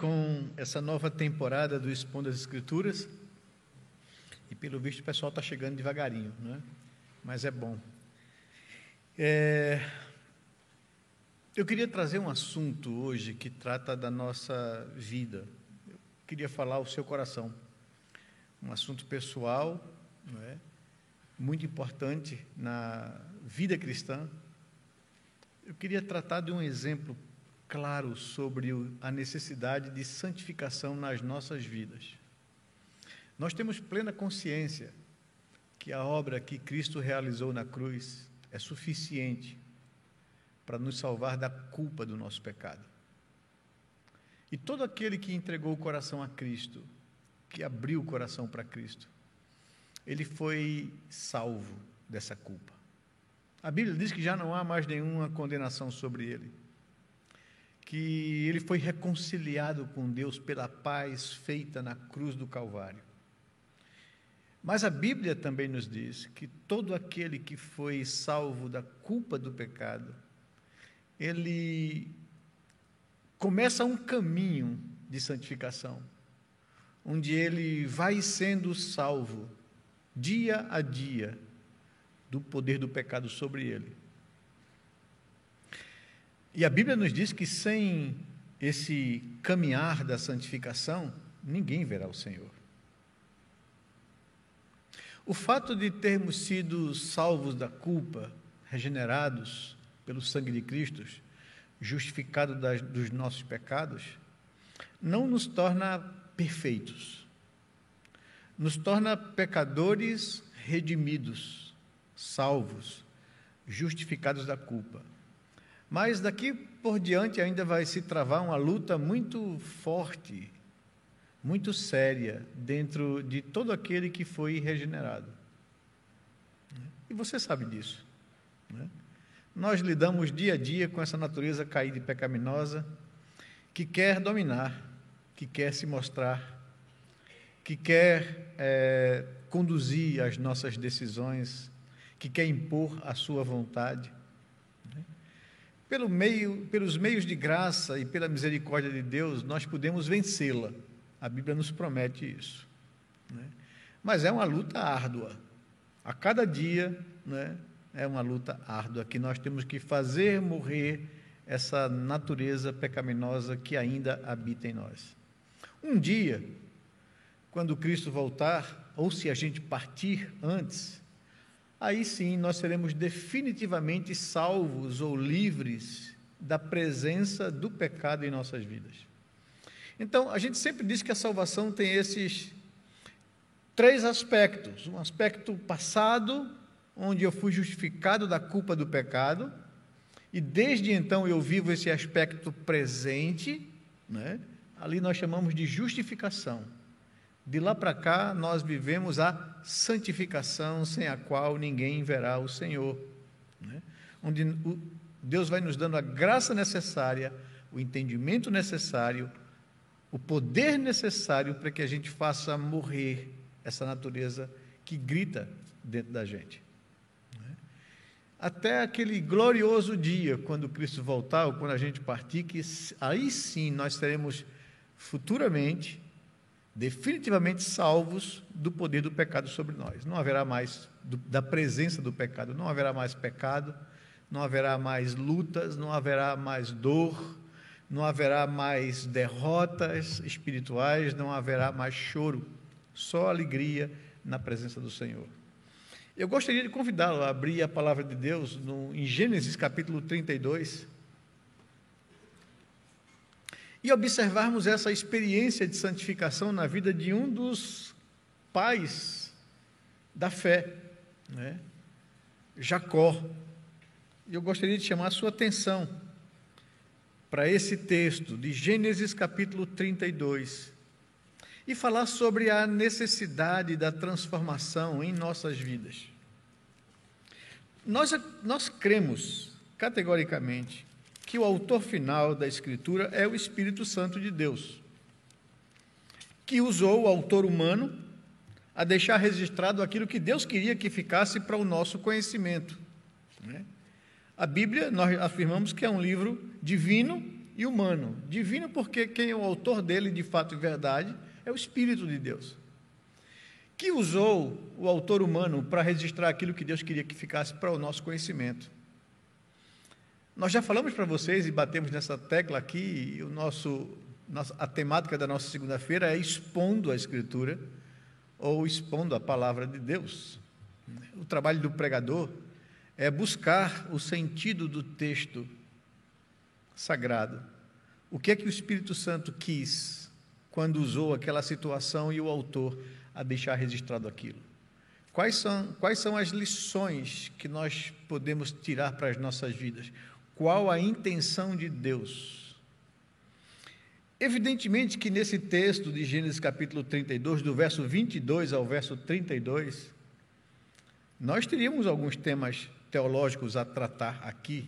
com essa nova temporada do Expondo as Escrituras. E pelo visto o pessoal está chegando devagarinho, né? mas é bom. É... Eu queria trazer um assunto hoje que trata da nossa vida. Eu queria falar ao seu coração. Um assunto pessoal, não é? muito importante na vida cristã. Eu queria tratar de um exemplo claro sobre a necessidade de santificação nas nossas vidas. Nós temos plena consciência que a obra que Cristo realizou na cruz é suficiente para nos salvar da culpa do nosso pecado. E todo aquele que entregou o coração a Cristo, que abriu o coração para Cristo, ele foi salvo dessa culpa. A Bíblia diz que já não há mais nenhuma condenação sobre ele que ele foi reconciliado com Deus pela paz feita na cruz do Calvário. Mas a Bíblia também nos diz que todo aquele que foi salvo da culpa do pecado, ele começa um caminho de santificação, onde ele vai sendo salvo dia a dia do poder do pecado sobre ele. E a Bíblia nos diz que sem esse caminhar da santificação, ninguém verá o Senhor. O fato de termos sido salvos da culpa, regenerados pelo sangue de Cristo, justificados dos nossos pecados, não nos torna perfeitos. Nos torna pecadores redimidos, salvos, justificados da culpa. Mas daqui por diante ainda vai se travar uma luta muito forte, muito séria, dentro de todo aquele que foi regenerado. E você sabe disso. Né? Nós lidamos dia a dia com essa natureza caída e pecaminosa que quer dominar, que quer se mostrar, que quer é, conduzir as nossas decisões, que quer impor a sua vontade. Pelo meio, pelos meios de graça e pela misericórdia de Deus, nós podemos vencê-la. A Bíblia nos promete isso. Né? Mas é uma luta árdua. A cada dia né, é uma luta árdua que nós temos que fazer morrer essa natureza pecaminosa que ainda habita em nós. Um dia, quando Cristo voltar, ou se a gente partir antes, aí sim nós seremos definitivamente salvos ou livres da presença do pecado em nossas vidas. Então, a gente sempre diz que a salvação tem esses três aspectos: um aspecto passado, onde eu fui justificado da culpa do pecado, e desde então eu vivo esse aspecto presente, né? ali nós chamamos de justificação. De lá para cá, nós vivemos a santificação, sem a qual ninguém verá o Senhor. Né? Onde Deus vai nos dando a graça necessária, o entendimento necessário, o poder necessário para que a gente faça morrer essa natureza que grita dentro da gente. Né? Até aquele glorioso dia, quando Cristo voltar, ou quando a gente partir, que aí sim nós teremos futuramente definitivamente salvos do poder do pecado sobre nós. Não haverá mais do, da presença do pecado, não haverá mais pecado, não haverá mais lutas, não haverá mais dor, não haverá mais derrotas espirituais, não haverá mais choro, só alegria na presença do Senhor. Eu gostaria de convidá-lo a abrir a palavra de Deus no, em Gênesis capítulo 32 e observarmos essa experiência de santificação na vida de um dos pais da fé, né? Jacó. Eu gostaria de chamar a sua atenção para esse texto de Gênesis capítulo 32 e falar sobre a necessidade da transformação em nossas vidas. Nós, nós cremos categoricamente que o autor final da Escritura é o Espírito Santo de Deus, que usou o autor humano a deixar registrado aquilo que Deus queria que ficasse para o nosso conhecimento. Né? A Bíblia, nós afirmamos que é um livro divino e humano. Divino porque quem é o autor dele, de fato e verdade, é o Espírito de Deus. Que usou o autor humano para registrar aquilo que Deus queria que ficasse para o nosso conhecimento. Nós já falamos para vocês e batemos nessa tecla aqui, o nosso, a temática da nossa segunda-feira é expondo a Escritura ou expondo a palavra de Deus. O trabalho do pregador é buscar o sentido do texto sagrado. O que é que o Espírito Santo quis quando usou aquela situação e o autor a deixar registrado aquilo? Quais são, quais são as lições que nós podemos tirar para as nossas vidas? Qual a intenção de Deus? Evidentemente que nesse texto de Gênesis capítulo 32, do verso 22 ao verso 32, nós teríamos alguns temas teológicos a tratar aqui,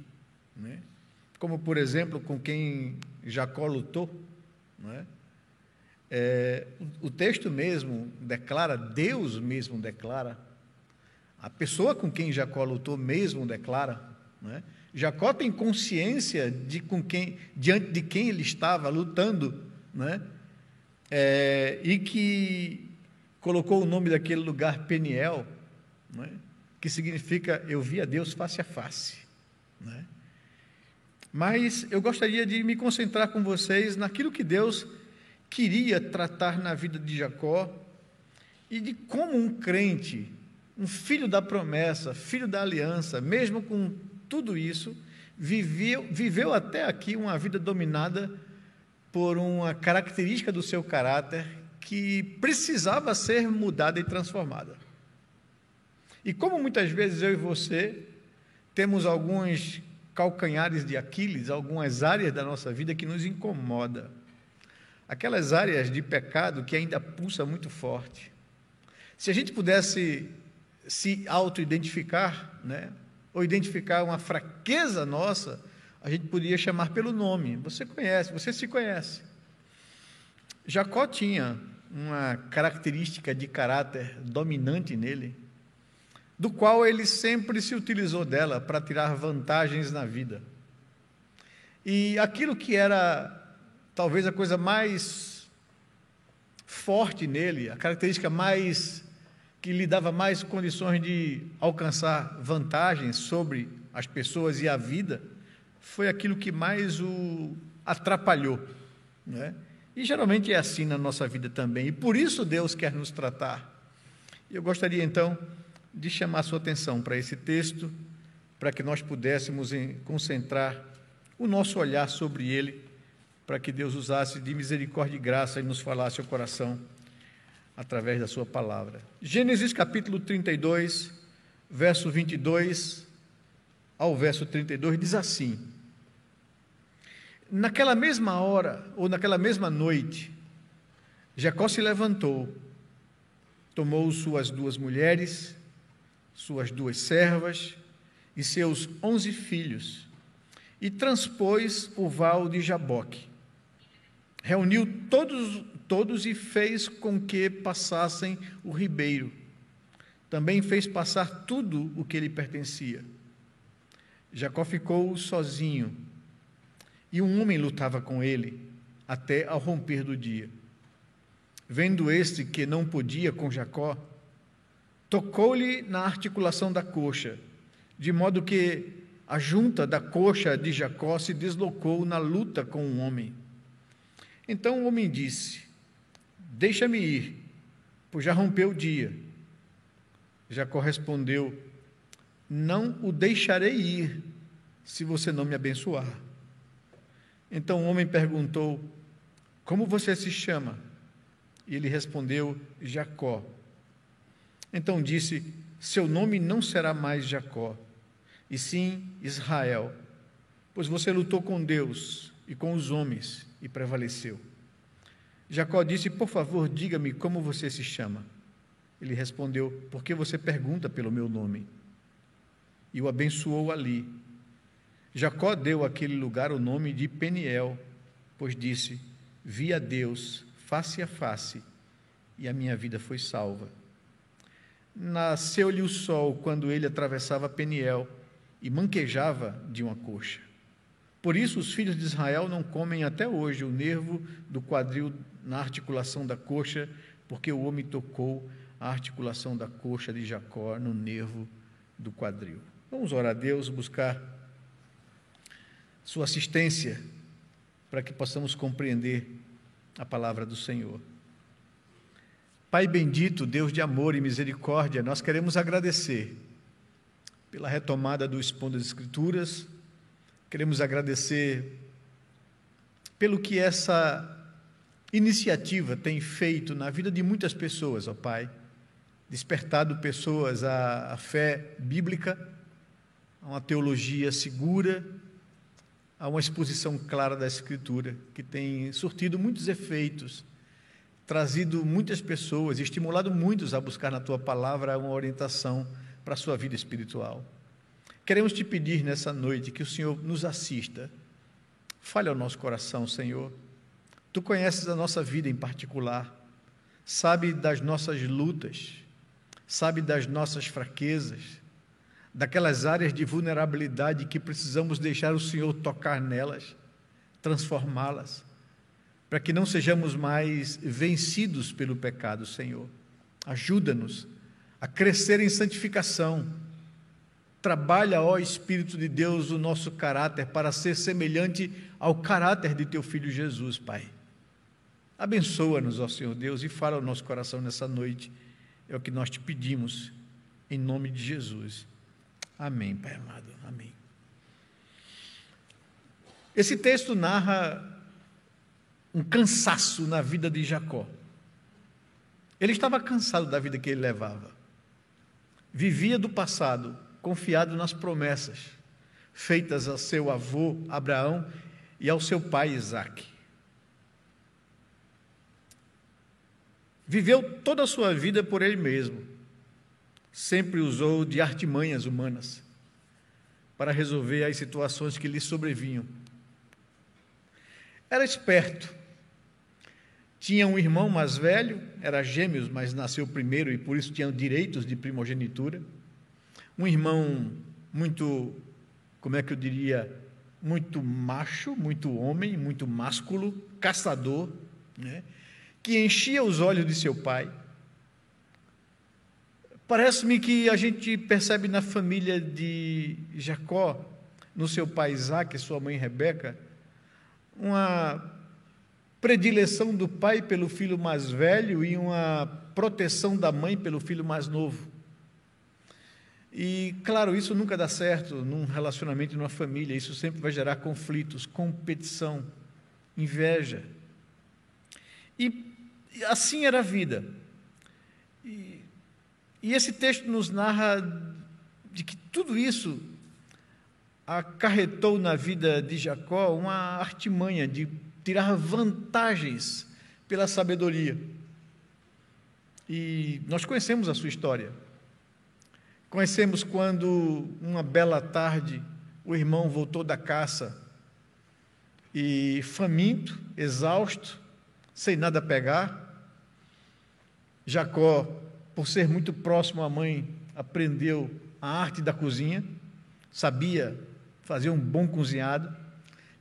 né? como, por exemplo, com quem Jacó lutou. Né? É, o texto mesmo declara, Deus mesmo declara, a pessoa com quem Jacó lutou mesmo declara. Né? Jacó tem consciência de com quem, diante de quem ele estava lutando, né? É, e que colocou o nome daquele lugar Peniel, né? que significa eu vi a Deus face a face. Né? Mas eu gostaria de me concentrar com vocês naquilo que Deus queria tratar na vida de Jacó e de como um crente, um filho da promessa, filho da aliança, mesmo com tudo isso, viveu, viveu até aqui uma vida dominada por uma característica do seu caráter que precisava ser mudada e transformada. E como muitas vezes eu e você temos alguns calcanhares de Aquiles, algumas áreas da nossa vida que nos incomoda. Aquelas áreas de pecado que ainda pulsa muito forte. Se a gente pudesse se auto-identificar, né, ou identificar uma fraqueza nossa, a gente poderia chamar pelo nome. Você conhece, você se conhece. Jacó tinha uma característica de caráter dominante nele, do qual ele sempre se utilizou dela para tirar vantagens na vida. E aquilo que era talvez a coisa mais forte nele, a característica mais que lhe dava mais condições de alcançar vantagens sobre as pessoas e a vida, foi aquilo que mais o atrapalhou. Né? E geralmente é assim na nossa vida também, e por isso Deus quer nos tratar. Eu gostaria então de chamar a sua atenção para esse texto, para que nós pudéssemos concentrar o nosso olhar sobre ele, para que Deus usasse de misericórdia e graça e nos falasse ao coração através da sua palavra. Gênesis capítulo 32, verso 22 ao verso 32 diz assim: Naquela mesma hora, ou naquela mesma noite, Jacó se levantou, tomou suas duas mulheres suas duas servas e seus onze filhos, e transpôs o val de Jaboque. Reuniu todos, todos e fez com que passassem o ribeiro. Também fez passar tudo o que lhe pertencia. Jacó ficou sozinho, e um homem lutava com ele até ao romper do dia. Vendo este que não podia com Jacó, tocou-lhe na articulação da coxa, de modo que a junta da coxa de Jacó se deslocou na luta com o homem. Então o homem disse: Deixa-me ir, pois já rompeu o dia. Jacó respondeu: Não o deixarei ir, se você não me abençoar. Então o homem perguntou: Como você se chama? E ele respondeu: Jacó. Então disse: Seu nome não será mais Jacó, e sim Israel, pois você lutou com Deus e com os homens e prevaleceu. Jacó disse: Por favor, diga-me como você se chama. Ele respondeu: Por que você pergunta pelo meu nome? E o abençoou ali. Jacó deu àquele lugar o nome de Peniel, pois disse: Vi a Deus face a face, e a minha vida foi salva. Nasceu-lhe o sol quando ele atravessava Peniel e manquejava de uma coxa. Por isso, os filhos de Israel não comem até hoje o nervo do quadril na articulação da coxa, porque o homem tocou a articulação da coxa de Jacó no nervo do quadril. Vamos orar a Deus, buscar sua assistência para que possamos compreender a palavra do Senhor. Pai bendito, Deus de amor e misericórdia, nós queremos agradecer pela retomada do Expondo das Escrituras, queremos agradecer pelo que essa iniciativa tem feito na vida de muitas pessoas, ó Pai, despertado pessoas à, fé bíblica, a uma teologia segura, a uma exposição clara da Escritura, que tem surtido muitos efeitos, trazido muitas pessoas, estimulado muitos a buscar na tua palavra uma orientação para a sua vida espiritual. Queremos te pedir nessa noite que o Senhor nos assista. Fale ao nosso coração, Senhor. Tu conheces a nossa vida em particular, sabe das nossas lutas, sabe das nossas fraquezas, daquelas áreas de vulnerabilidade que precisamos deixar o Senhor tocar nelas, transformá-las, para que não sejamos mais vencidos pelo pecado, Senhor. Ajuda-nos a crescer em santificação. Trabalha, ó Espírito de Deus, o nosso caráter para ser semelhante ao caráter de teu filho Jesus, Pai. Abençoa-nos, ó Senhor Deus, e fala ao nosso coração nessa noite. É o que nós te pedimos, em nome de Jesus. Amém, Pai amado. Amém. Esse texto narra um cansaço na vida de Jacó. Ele estava cansado da vida que ele levava vivia do passado, confiado nas promessas feitas a seu avô Abraão e ao seu pai Isaque. Viveu toda a sua vida por ele mesmo. Sempre usou de artimanhas humanas para resolver as situações que lhe sobrevinham. Era esperto, tinha um irmão mais velho, era gêmeos, mas nasceu primeiro e por isso tinha direitos de primogenitura. Um irmão muito, como é que eu diria, muito macho, muito homem, muito másculo, caçador, né? Que enchia os olhos de seu pai. Parece-me que a gente percebe na família de Jacó, no seu pai Isaac e sua mãe Rebeca, uma predileção do pai pelo filho mais velho e uma proteção da mãe pelo filho mais novo. E, claro, isso nunca dá certo num relacionamento, numa família, isso sempre vai gerar conflitos, competição, inveja. E assim era a vida. E, e esse texto nos narra de que tudo isso acarretou na vida de Jacó uma artimanha de tirar vantagens pela sabedoria. E nós conhecemos a sua história. Conhecemos quando, uma bela tarde, o irmão voltou da caça e, faminto, exausto, sem nada pegar, Jacó, por ser muito próximo à mãe, aprendeu a arte da cozinha, sabia fazer um bom cozinhado,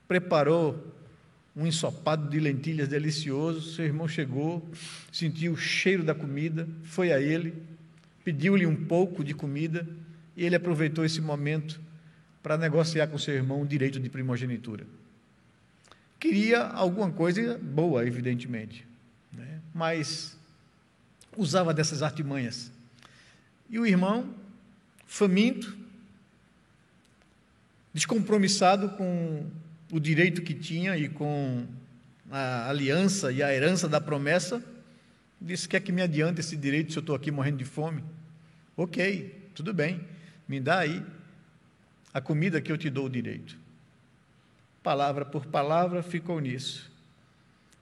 preparou um ensopado de lentilhas delicioso. Seu irmão chegou, sentiu o cheiro da comida, foi a ele, pediu-lhe um pouco de comida e ele aproveitou esse momento para negociar com seu irmão o direito de primogenitura. Queria alguma coisa boa, evidentemente, né? mas usava dessas artimanhas. E o irmão, faminto, descompromissado com o direito que tinha e com a aliança e a herança da promessa, disse: Quer que me adianta esse direito se eu estou aqui morrendo de fome? Ok, tudo bem, me dá aí a comida que eu te dou o direito. Palavra por palavra ficou nisso.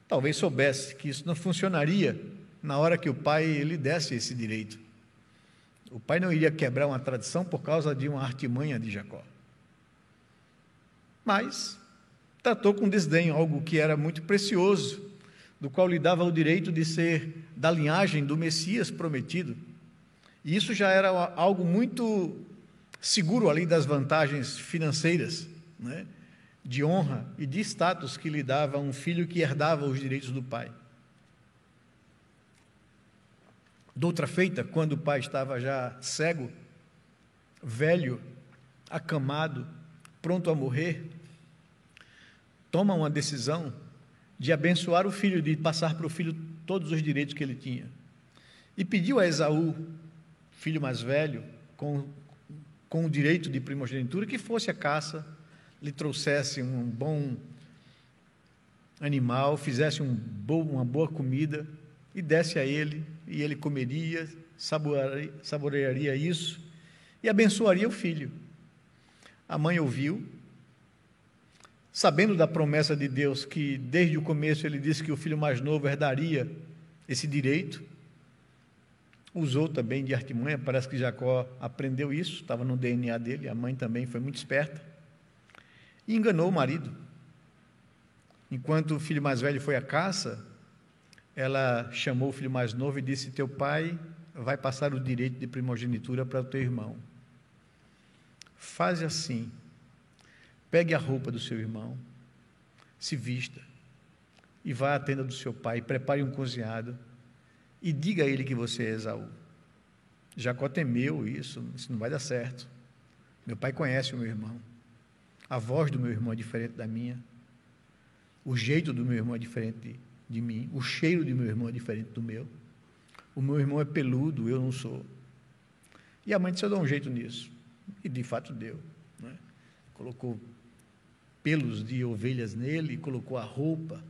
Talvez soubesse que isso não funcionaria na hora que o pai lhe desse esse direito. O pai não iria quebrar uma tradição por causa de uma artimanha de Jacó. Mas tratou com desdém algo que era muito precioso, do qual lhe dava o direito de ser da linhagem do Messias prometido. E isso já era algo muito seguro além das vantagens financeiras, né? de honra e de status que lhe dava um filho que herdava os direitos do pai. Doutra feita, quando o pai estava já cego, velho, acamado, pronto a morrer, toma uma decisão de abençoar o filho, de passar para o filho todos os direitos que ele tinha. E pediu a Esaú, filho mais velho, com, com o direito de primogenitura, que fosse a caça, lhe trouxesse um bom animal, fizesse um bom, uma boa comida e desse a ele, e ele comeria, saborearia, isso e abençoaria o filho. A mãe ouviu, sabendo da promessa de Deus, que desde o começo ele disse que o filho mais novo herdaria esse direito, usou também de artimanha, parece que Jacó aprendeu isso, estava no DNA dele, a mãe também foi muito esperta, e enganou o marido. Enquanto o filho mais velho foi à caça, ela chamou o filho mais novo e disse: Teu pai vai passar o direito de primogenitura para o teu irmão. Faze assim. Pegue a roupa do seu irmão, se vista e vá à tenda do seu pai, prepare um cozinhado e diga a ele que você é Esaú. Jacó temeu isso, isso não vai dar certo. Meu pai conhece o meu irmão. A voz do meu irmão é diferente da minha. O jeito do meu irmão é diferente de, de mim. O cheiro do meu irmão é diferente do meu. O meu irmão é peludo, eu não sou. E a mãe disse: Eu dou um jeito nisso. E de fato deu. Né? Colocou pelos de ovelhas nele, colocou a roupa,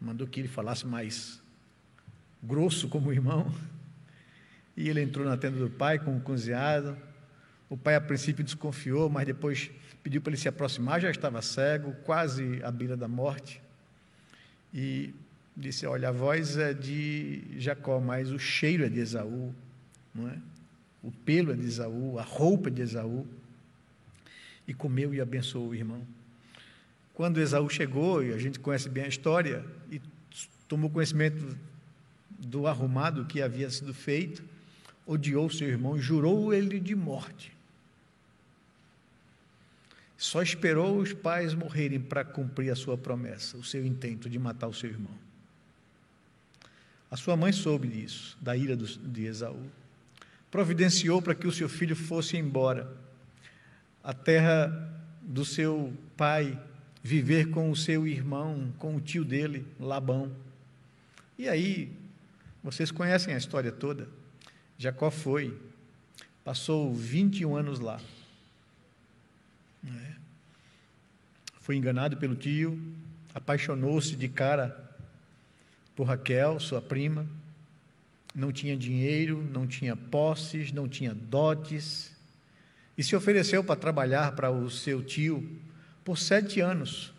mandou que ele falasse mais grosso como irmão. E ele entrou na tenda do pai com o cozinhado. O pai, a princípio, desconfiou, mas depois pediu para ele se aproximar. Já estava cego, quase à beira da morte. E disse: Olha, a voz é de Jacó, mas o cheiro é de Esaú. Não é? O pelo é de Esaú, a roupa é de Esaú. E comeu e abençoou o irmão. Quando Esaú chegou, e a gente conhece bem a história, e tomou conhecimento do arrumado que havia sido feito, odiou seu irmão jurou ele de morte. Só esperou os pais morrerem para cumprir a sua promessa, o seu intento de matar o seu irmão. A sua mãe soube disso, da ira de Esaú. Providenciou para que o seu filho fosse embora. A terra do seu pai, viver com o seu irmão, com o tio dele, Labão. E aí vocês conhecem a história toda. Jacó foi, passou 21 anos lá. É. Foi enganado pelo tio, apaixonou-se de cara por Raquel, sua prima. Não tinha dinheiro, não tinha posses, não tinha dotes. E se ofereceu para trabalhar para o seu tio por sete anos,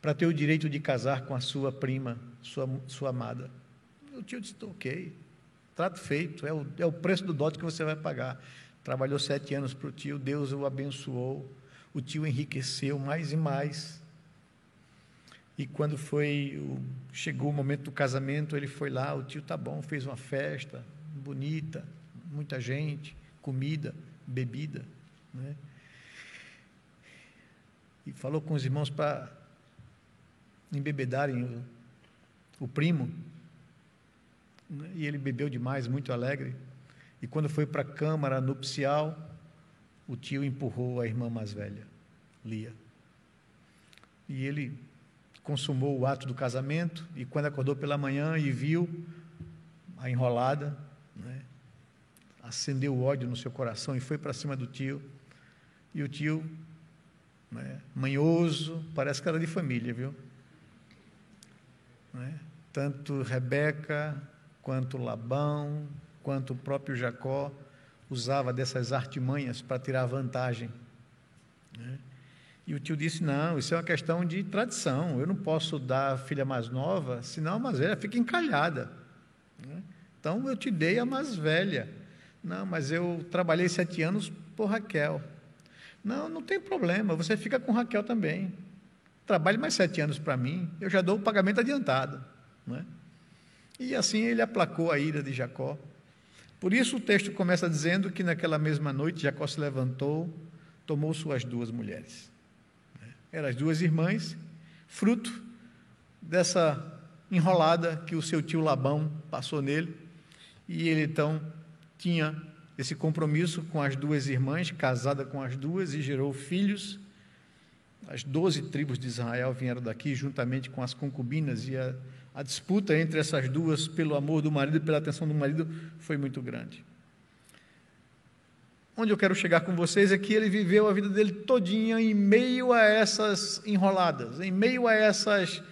para ter o direito de casar com a sua prima, sua, sua amada. O tio disse: ok, trato feito, é o, é o preço do dote que você vai pagar. Trabalhou sete anos para o tio, Deus o abençoou, o tio enriqueceu mais e mais. E quando foi chegou o momento do casamento, ele foi lá, o tio tá bom, fez uma festa bonita, muita gente, comida, bebida, né? E falou com os irmãos para embebedarem o, o primo. Né? E ele bebeu demais, muito alegre. E quando foi para a câmara nupcial, o tio empurrou a irmã mais velha, Lia. E ele consumou o ato do casamento, e quando acordou pela manhã e viu a enrolada, né, acendeu o ódio no seu coração e foi para cima do tio. E o tio, né, manhoso, parece que era de família, viu? Né? Tanto Rebeca quanto Labão, quanto o próprio Jacó usava dessas artimanhas para tirar vantagem. Né? E o tio disse: Não, isso é uma questão de tradição. Eu não posso dar a filha mais nova, senão a mais velha fica encalhada. Né? Então eu te dei a mais velha. Não, mas eu trabalhei sete anos por Raquel. Não, não tem problema, você fica com Raquel também. Trabalhe mais sete anos para mim, eu já dou o pagamento adiantado. Não é? E assim ele aplacou a ira de Jacó. Por isso o texto começa dizendo que naquela mesma noite Jacó se levantou, tomou suas duas mulheres. eram as duas irmãs, fruto dessa enrolada que o seu tio Labão passou nele, e ele então tinha esse compromisso com as duas irmãs, casada com as duas, e gerou filhos. As doze tribos de Israel vieram daqui, juntamente com as concubinas, e a, a disputa entre essas duas, pelo amor do marido e pela atenção do marido, foi muito grande. Onde eu quero chegar com vocês é que ele viveu a vida dele todinha em meio a essas enroladas, em meio a essas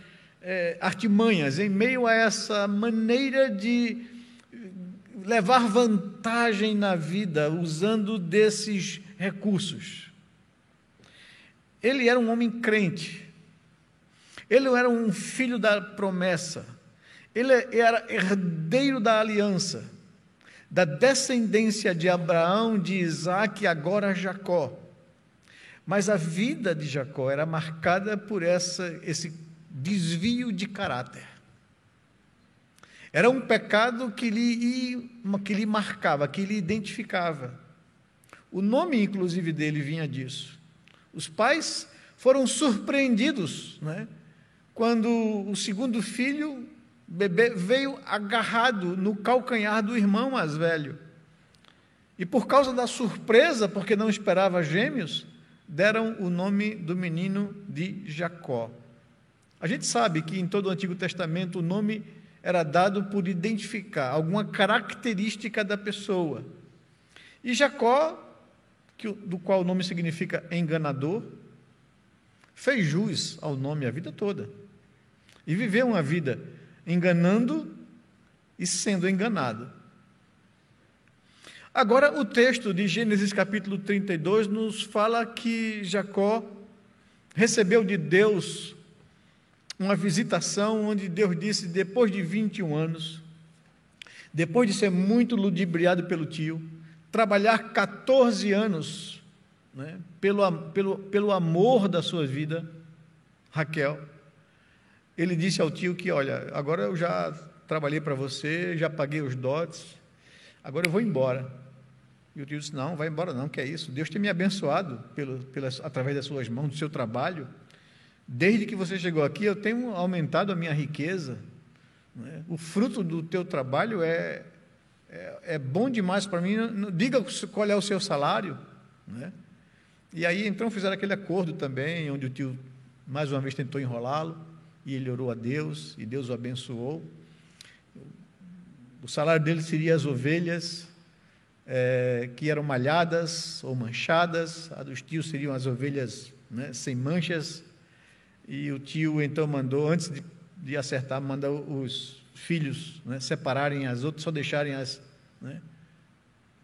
é, artimanhas, em meio a essa maneira de levar vantagem na vida usando desses recursos. Ele era um homem crente, ele era um filho da promessa, ele era herdeiro da aliança, da descendência de Abraão, de Isaac e agora Jacó. Mas a vida de Jacó era marcada por essa, esse desvio de caráter. Era um pecado que lhe, que lhe marcava, que lhe identificava. O nome, inclusive, dele vinha disso. Os pais foram surpreendidos né, quando o segundo filho, bebê, veio agarrado no calcanhar do irmão mais velho. E por causa da surpresa, porque não esperava gêmeos, deram o nome do menino de Jacó. A gente sabe que em todo o Antigo Testamento o nome era dado por identificar alguma característica da pessoa. E Jacó, que, do qual o nome significa enganador, fez jus ao nome a vida toda. E viveu uma vida enganando e sendo enganado. Agora, o texto de Gênesis capítulo 32 nos fala que Jacó recebeu de Deus uma visitação onde Deus disse, depois de 21 anos, depois de ser muito ludibriado pelo tio, trabalhar 14 anos né, pelo, pelo, pelo amor da sua vida, Raquel, ele disse ao tio que, olha, agora eu já trabalhei para você, já paguei os dotes, agora eu vou embora. E o tio disse, não, vai embora não, que é isso, Deus tem me abençoado pelo, pelas, através das suas mãos, do seu trabalho, Desde que você chegou aqui, eu tenho aumentado a minha riqueza. Né? O fruto do teu trabalho é, é, é bom demais para mim. Diga qual é o seu salário. Né? E aí, então, fizeram aquele acordo também, onde o tio, mais uma vez, tentou enrolá-lo, e ele orou a Deus, e Deus o abençoou. O salário dele seria as ovelhas é, que eram malhadas ou manchadas, a dos tios seriam as ovelhas né, sem manchas, e o tio então mandou, antes de, de acertar, manda os filhos né, separarem as outras, só deixarem as. Né?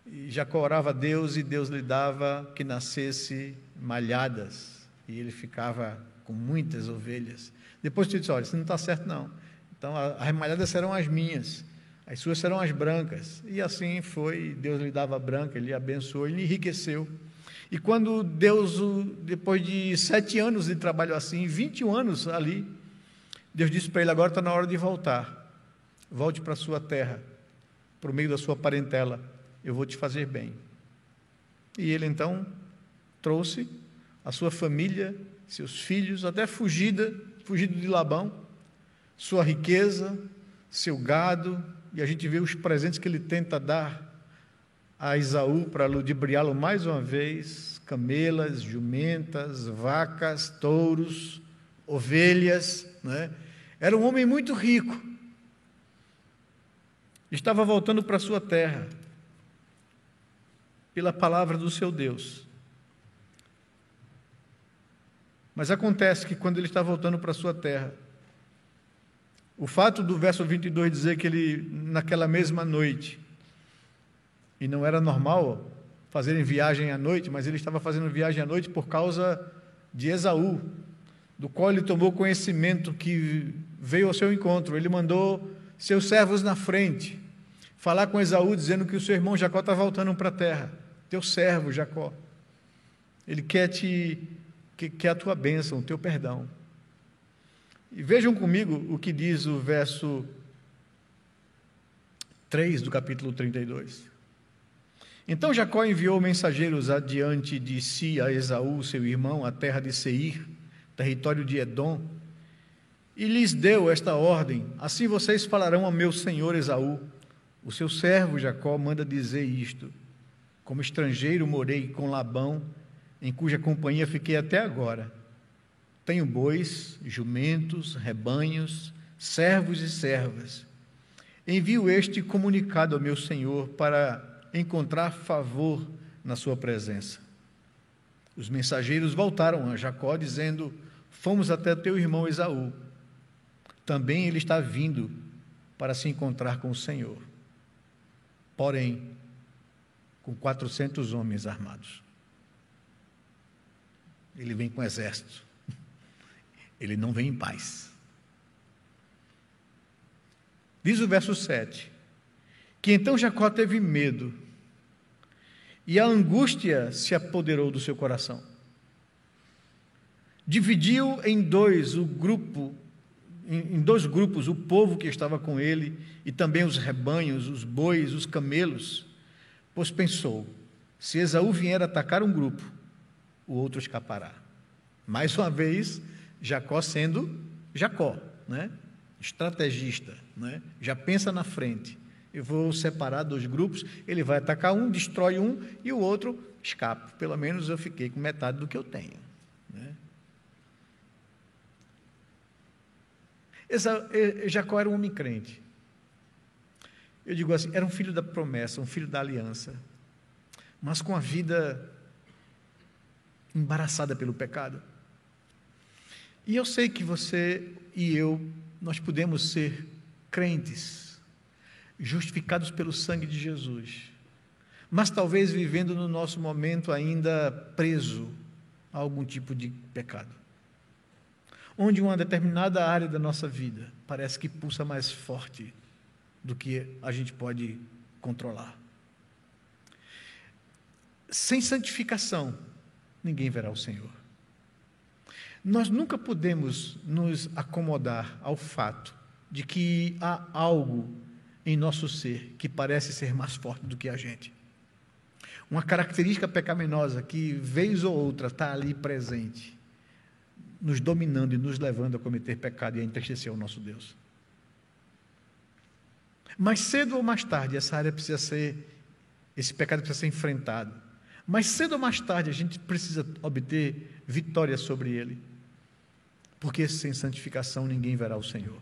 E Jacó orava a Deus e Deus lhe dava que nascesse malhadas. E ele ficava com muitas ovelhas. Depois o tio disse: Olha, isso não está certo, não. Então as malhadas serão as minhas, as suas serão as brancas. E assim foi, Deus lhe dava branca, ele abençoou, ele enriqueceu. E quando Deus, depois de sete anos de trabalho assim, 21 anos ali, Deus disse para ele: agora está na hora de voltar. Volte para a sua terra, por meio da sua parentela, eu vou te fazer bem. E ele então trouxe a sua família, seus filhos, até fugida, fugido de Labão, sua riqueza, seu gado, e a gente vê os presentes que ele tenta dar a Esaú para ludibriá-lo mais uma vez, camelas, jumentas, vacas, touros, ovelhas, né? Era um homem muito rico. Estava voltando para sua terra pela palavra do seu Deus. Mas acontece que quando ele está voltando para sua terra, o fato do verso 22 dizer que ele, naquela mesma noite, e não era normal fazerem viagem à noite, mas ele estava fazendo viagem à noite por causa de Esaú, do qual ele tomou conhecimento que veio ao seu encontro. Ele mandou seus servos na frente falar com Esaú, dizendo que o seu irmão Jacó está voltando para a terra. Teu servo Jacó. Ele quer te quer a tua bênção, o teu perdão. E vejam comigo o que diz o verso 3 do capítulo 32. Então Jacó enviou mensageiros adiante de si a Esaú, seu irmão, à terra de Seir, território de Edom, e lhes deu esta ordem: Assim vocês falarão a meu senhor Esaú. O seu servo Jacó manda dizer isto: Como estrangeiro morei com Labão, em cuja companhia fiquei até agora. Tenho bois, jumentos, rebanhos, servos e servas. Envio este comunicado ao meu senhor para encontrar favor na sua presença. Os mensageiros voltaram a Jacó, dizendo: Fomos até teu irmão Esaú. Também ele está vindo para se encontrar com o Senhor. Porém, com 400 homens armados. Ele vem com exército. Ele não vem em paz. Diz o verso 7: que então Jacó teve medo e a angústia se apoderou do seu coração. Dividiu em dois o grupo, em dois grupos, o povo que estava com ele e também os rebanhos, os bois, os camelos, pois pensou: se Esaú vier atacar um grupo, o outro escapará. Mais uma vez, Jacó sendo Jacó, né? estrategista, né? já pensa na frente eu vou separar dois grupos, ele vai atacar um, destrói um e o outro escapa. Pelo menos eu fiquei com metade do que eu tenho. Né? Jacó era um homem crente. Eu digo assim, era um filho da promessa, um filho da aliança, mas com a vida embaraçada pelo pecado. E eu sei que você e eu, nós podemos ser crentes, justificados pelo sangue de Jesus, mas talvez vivendo no nosso momento ainda preso a algum tipo de pecado. Onde uma determinada área da nossa vida parece que pulsa mais forte do que a gente pode controlar. Sem santificação, ninguém verá o Senhor. Nós nunca podemos nos acomodar ao fato de que há algo em nosso ser que parece ser mais forte do que a gente. Uma característica pecaminosa que, vez ou outra, está ali presente, nos dominando e nos levando a cometer pecado e a entristecer o nosso Deus. Mais cedo ou mais tarde, essa área precisa ser, esse pecado precisa ser enfrentado. Mais cedo ou mais tarde, a gente precisa obter vitória sobre ele. Porque sem santificação ninguém verá o Senhor.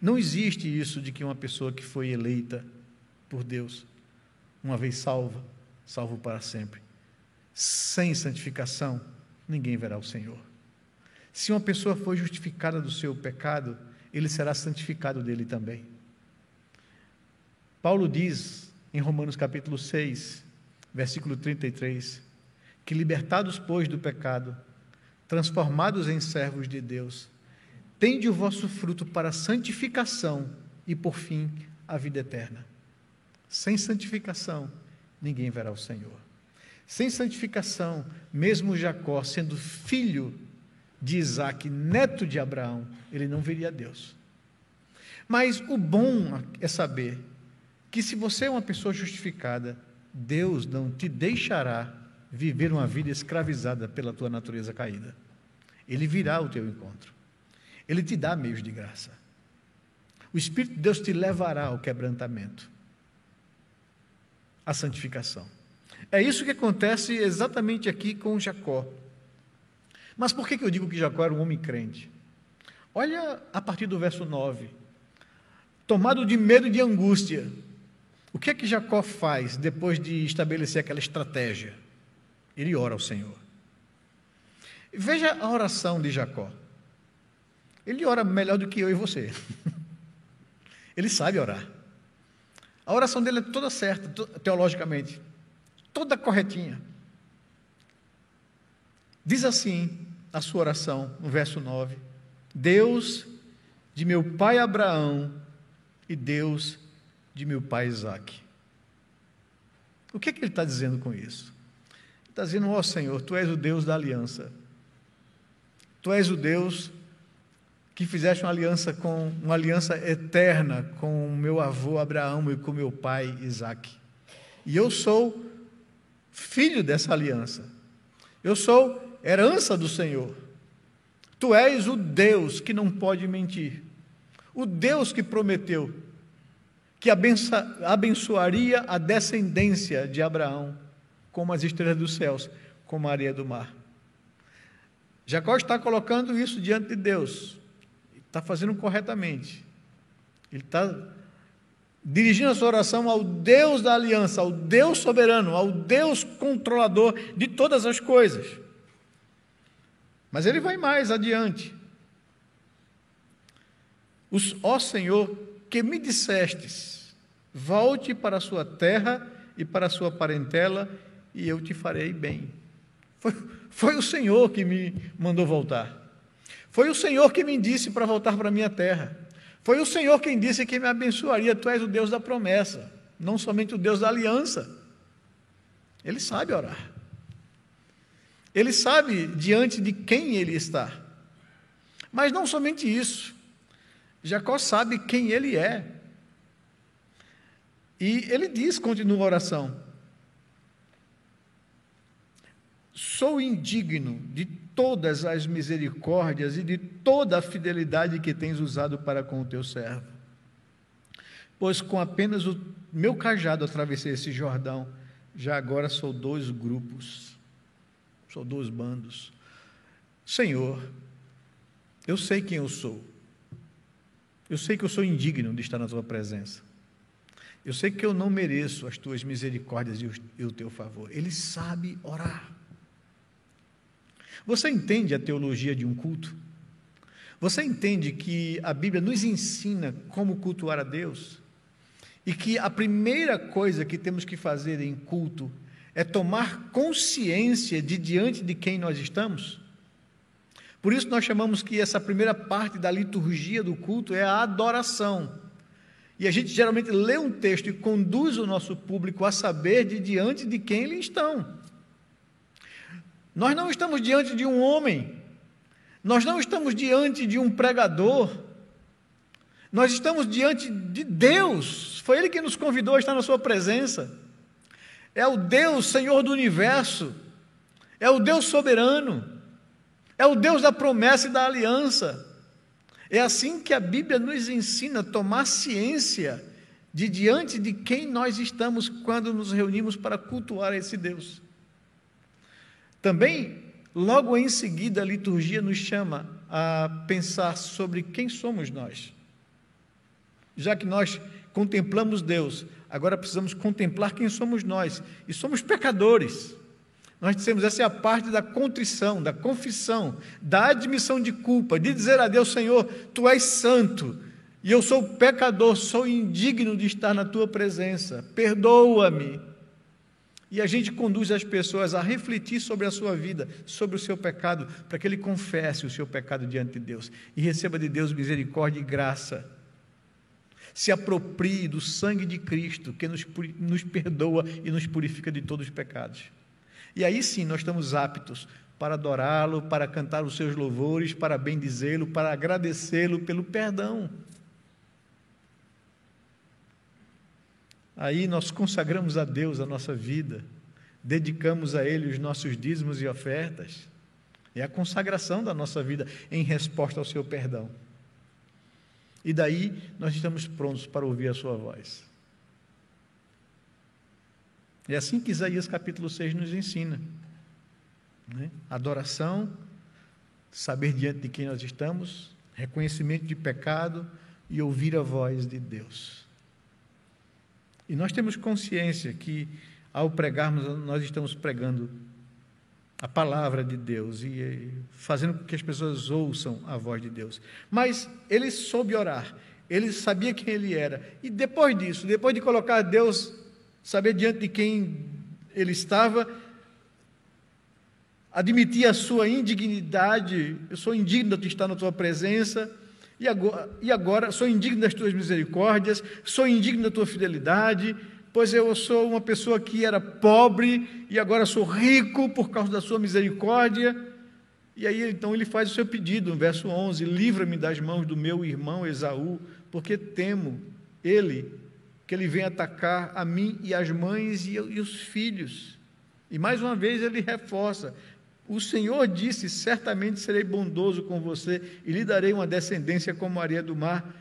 Não existe isso de que uma pessoa que foi eleita por Deus, uma vez salva, salvo para sempre. Sem santificação, ninguém verá o Senhor. Se uma pessoa foi justificada do seu pecado, ele será santificado dele também. Paulo diz em Romanos capítulo 6, versículo 33, que libertados, pois, do pecado, transformados em servos de Deus, Tende o vosso fruto para a santificação e, por fim, a vida eterna. Sem santificação, ninguém verá o Senhor. Sem santificação, mesmo Jacó, sendo filho de Isaac, neto de Abraão, ele não veria Deus. Mas o bom é saber que, se você é uma pessoa justificada, Deus não te deixará viver uma vida escravizada pela tua natureza caída. Ele virá ao teu encontro. Ele te dá meios de graça. O Espírito de Deus te levará ao quebrantamento, à santificação. É isso que acontece exatamente aqui com Jacó. Mas por que eu digo que Jacó era um homem crente? Olha a partir do verso 9. Tomado de medo e de angústia, o que é que Jacó faz depois de estabelecer aquela estratégia? Ele ora ao Senhor. Veja a oração de Jacó. Ele ora melhor do que eu e você. Ele sabe orar. A oração dele é toda certa, teologicamente, toda corretinha. Diz assim a sua oração, no verso 9: Deus de meu pai Abraão e Deus de meu pai Isaac. O que, é que ele está dizendo com isso? Ele está dizendo, ó oh, Senhor, Tu és o Deus da aliança. Tu és o Deus que fizeste uma aliança com uma aliança eterna com meu avô Abraão e com meu pai Isaac. E eu sou filho dessa aliança. Eu sou herança do Senhor. Tu és o Deus que não pode mentir, o Deus que prometeu que abençoaria a descendência de Abraão, como as estrelas dos céus, como a areia do mar. Jacó está colocando isso diante de Deus, está fazendo corretamente. Ele está dirigindo a sua oração ao Deus da aliança, ao Deus soberano, ao Deus controlador de todas as coisas. Mas ele vai mais adiante. Os, ó Senhor, que me dissestes: volte para a sua terra e para a sua parentela, e eu te farei bem. Foi, foi o Senhor que me mandou voltar. Foi o Senhor que me disse para voltar para a minha terra. Foi o Senhor quem disse que me abençoaria. Tu és o Deus da promessa, não somente o Deus da aliança. Ele sabe orar. Ele sabe diante de quem ele está. Mas não somente isso. Jacó sabe quem ele é. E ele diz, continua a oração: Sou indigno de todas as misericórdias e de toda a fidelidade que tens usado para com o teu servo. Pois com apenas o meu cajado atravessei esse Jordão, já agora sou dois grupos sou dois bandos. Senhor, eu sei quem eu sou. Eu sei que eu sou indigno de estar na tua presença. Eu sei que eu não mereço as tuas misericórdias e o teu favor. Ele sabe orar. Você entende a teologia de um culto? Você entende que a Bíblia nos ensina como cultuar a Deus? E que a primeira coisa que temos que fazer em culto é tomar consciência de diante de quem nós estamos. Por isso nós chamamos que essa primeira parte da liturgia do culto é a adoração. E a gente geralmente lê um texto e conduz o nosso público a saber de diante de quem eles estão. Nós não estamos diante de um homem, nós não estamos diante de um pregador, nós estamos diante de Deus. Foi Ele que nos convidou a estar na Sua presença é o Deus Senhor do universo, é o Deus soberano, é o Deus da promessa e da aliança. É assim que a Bíblia nos ensina a tomar ciência de diante de quem nós estamos quando nos reunimos para cultuar esse Deus. Também, logo em seguida, a liturgia nos chama a pensar sobre quem somos nós. Já que nós contemplamos Deus, agora precisamos contemplar quem somos nós. E somos pecadores. Nós dissemos, essa é a parte da contrição, da confissão, da admissão de culpa, de dizer a Deus, Senhor, Tu és santo, e eu sou pecador, sou indigno de estar na Tua presença, perdoa-me. E a gente conduz as pessoas a refletir sobre a sua vida, sobre o seu pecado, para que ele confesse o seu pecado diante de Deus e receba de Deus misericórdia e graça se aproprie do sangue de Cristo, que nos, nos perdoa e nos purifica de todos os pecados. E aí sim nós estamos aptos para adorá-lo, para cantar os seus louvores, para bendizê-lo, para agradecê-lo pelo perdão. Aí nós consagramos a Deus a nossa vida, dedicamos a Ele os nossos dízimos e ofertas. É a consagração da nossa vida em resposta ao seu perdão. E daí nós estamos prontos para ouvir a sua voz. É assim que Isaías capítulo 6 nos ensina. Né? Adoração, saber diante de quem nós estamos, reconhecimento de pecado e ouvir a voz de Deus. E nós temos consciência que, ao pregarmos, nós estamos pregando a palavra de Deus e fazendo com que as pessoas ouçam a voz de Deus. Mas ele soube orar, ele sabia quem ele era. E depois disso, depois de colocar Deus, saber diante de quem ele estava, admitir a sua indignidade, eu sou indigno de estar na tua presença, e agora, e agora sou indigno das tuas misericórdias, sou indigno da tua fidelidade, pois eu sou uma pessoa que era pobre e agora sou rico por causa da sua misericórdia. E aí então ele faz o seu pedido, no verso 11: Livra-me das mãos do meu irmão Esaú, porque temo ele, que ele venha atacar a mim e as mães e, e os filhos. E mais uma vez ele reforça: O Senhor disse: Certamente serei bondoso com você e lhe darei uma descendência como a areia do mar,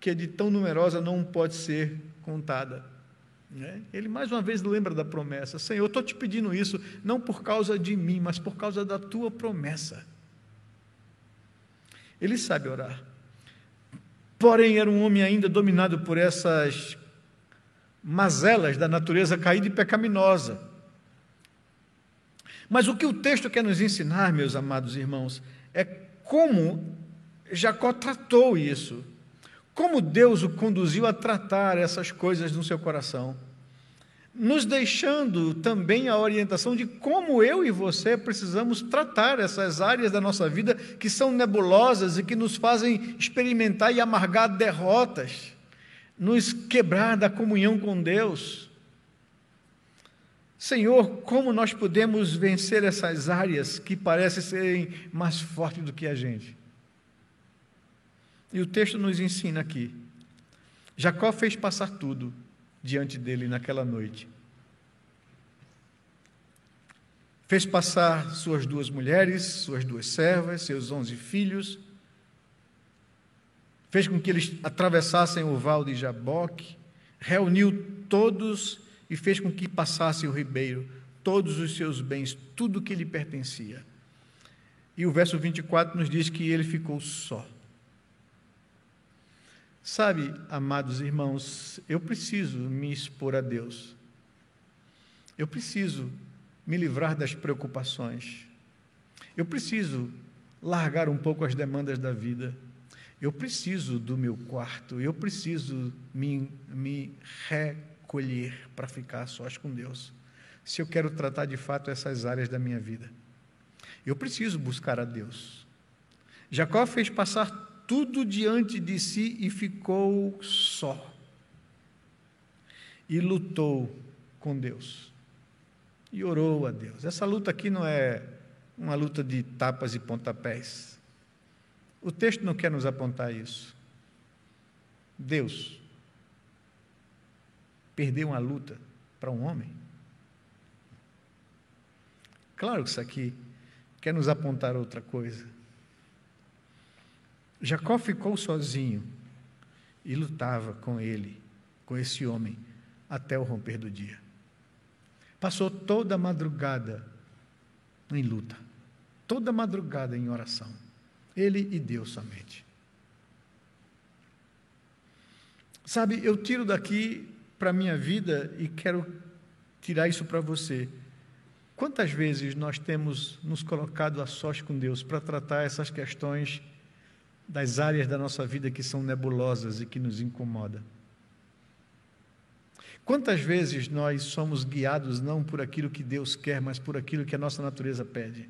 que é de tão numerosa não pode ser contada. Né? Ele mais uma vez lembra da promessa: Senhor, estou te pedindo isso não por causa de mim, mas por causa da tua promessa. Ele sabe orar. Porém, era um homem ainda dominado por essas mazelas da natureza caída e pecaminosa. Mas o que o texto quer nos ensinar, meus amados irmãos, é como Jacó tratou isso. Como Deus o conduziu a tratar essas coisas no seu coração nos deixando também a orientação de como eu e você precisamos tratar essas áreas da nossa vida que são nebulosas e que nos fazem experimentar e amargar derrotas, nos quebrar da comunhão com Deus. Senhor, como nós podemos vencer essas áreas que parecem serem mais fortes do que a gente? E o texto nos ensina aqui. Jacó fez passar tudo diante dele naquela noite. Fez passar suas duas mulheres, suas duas servas, seus onze filhos. Fez com que eles atravessassem o val de Jaboque. Reuniu todos e fez com que passassem o ribeiro, todos os seus bens, tudo que lhe pertencia. E o verso 24 nos diz que ele ficou só. Sabe, amados irmãos, eu preciso me expor a Deus. Eu preciso me livrar das preocupações. Eu preciso largar um pouco as demandas da vida. Eu preciso do meu quarto. Eu preciso me, me recolher para ficar sós com Deus. Se eu quero tratar de fato essas áreas da minha vida, eu preciso buscar a Deus. Jacó fez passar tudo diante de si e ficou só. E lutou com Deus. E orou a Deus. Essa luta aqui não é uma luta de tapas e pontapés. O texto não quer nos apontar isso. Deus perdeu uma luta para um homem? Claro que isso aqui quer nos apontar outra coisa. Jacó ficou sozinho e lutava com ele, com esse homem, até o romper do dia. Passou toda a madrugada em luta, toda a madrugada em oração. Ele e Deus somente. Sabe, eu tiro daqui para a minha vida e quero tirar isso para você. Quantas vezes nós temos nos colocado a sós com Deus para tratar essas questões das áreas da nossa vida que são nebulosas e que nos incomodam. Quantas vezes nós somos guiados não por aquilo que Deus quer, mas por aquilo que a nossa natureza pede?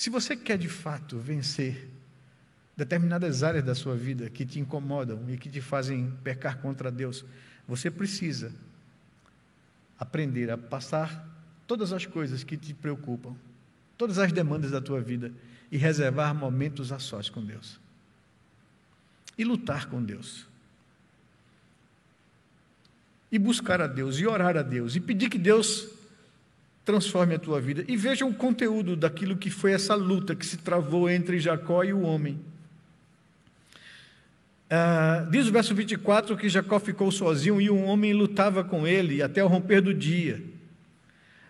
Se você quer de fato vencer determinadas áreas da sua vida que te incomodam e que te fazem pecar contra Deus, você precisa aprender a passar todas as coisas que te preocupam todas as demandas da tua vida e reservar momentos a sós com Deus. E lutar com Deus. E buscar a Deus, e orar a Deus, e pedir que Deus transforme a tua vida. E veja o conteúdo daquilo que foi essa luta que se travou entre Jacó e o homem. Ah, diz o verso 24 que Jacó ficou sozinho e um homem lutava com ele até o romper do dia.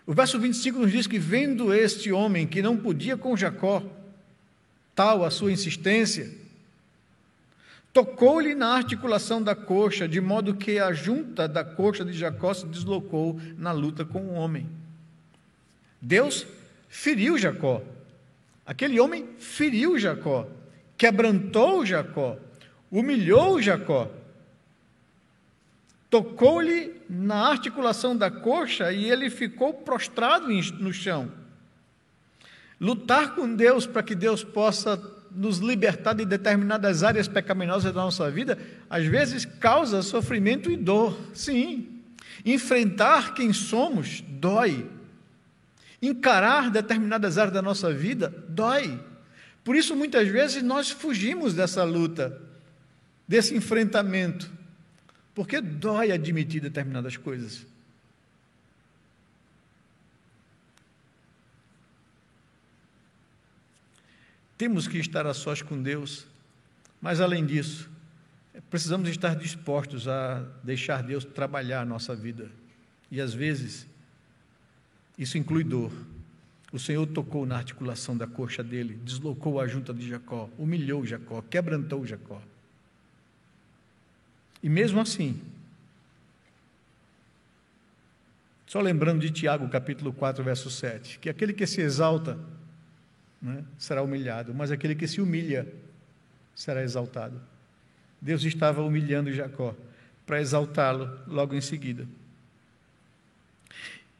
O verso 25 nos diz que, vendo este homem que não podia com Jacó, tal a sua insistência, tocou-lhe na articulação da coxa, de modo que a junta da coxa de Jacó se deslocou na luta com o homem. Deus feriu Jacó. Aquele homem feriu Jacó, quebrantou Jacó, humilhou Jacó tocou-lhe na articulação da coxa e ele ficou prostrado no chão. Lutar com Deus para que Deus possa nos libertar de determinadas áreas pecaminosas da nossa vida, às vezes causa sofrimento e dor. Sim. Enfrentar quem somos dói encarar determinadas áreas da nossa vida dói. Por isso, muitas vezes, nós fugimos dessa luta, desse enfrentamento, porque dói admitir determinadas coisas. Temos que estar a sós com Deus, mas além disso, precisamos estar dispostos a deixar Deus trabalhar a nossa vida. E às vezes, isso inclui dor. O Senhor tocou na articulação da coxa dele, deslocou a junta de Jacó, humilhou Jacó, quebrantou Jacó. E mesmo assim, só lembrando de Tiago, capítulo 4, verso 7, que aquele que se exalta né, será humilhado, mas aquele que se humilha será exaltado. Deus estava humilhando Jacó para exaltá-lo logo em seguida.